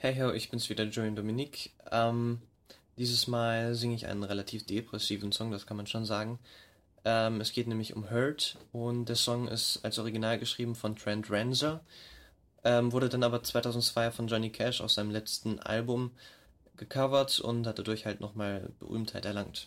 Hey ho, ich bin's wieder, Julian Dominique. Ähm, dieses Mal singe ich einen relativ depressiven Song, das kann man schon sagen. Ähm, es geht nämlich um Hurt und der Song ist als Original geschrieben von Trent Reznor, ähm, wurde dann aber 2002 von Johnny Cash aus seinem letzten Album gecovert und hat dadurch halt nochmal Berühmtheit erlangt.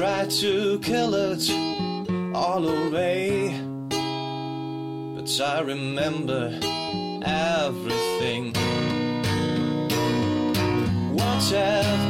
try to kill it all away. But I remember everything. What have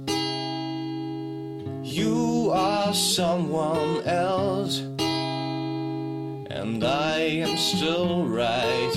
You are someone else, and I am still right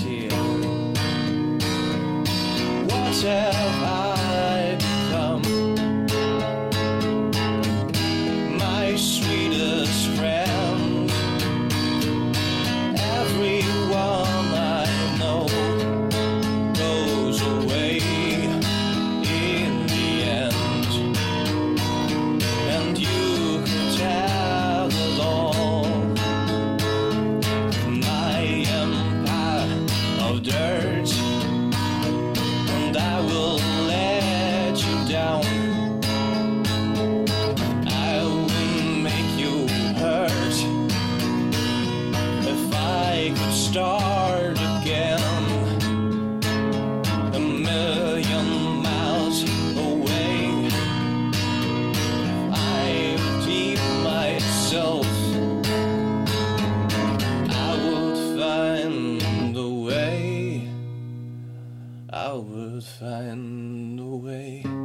find a way.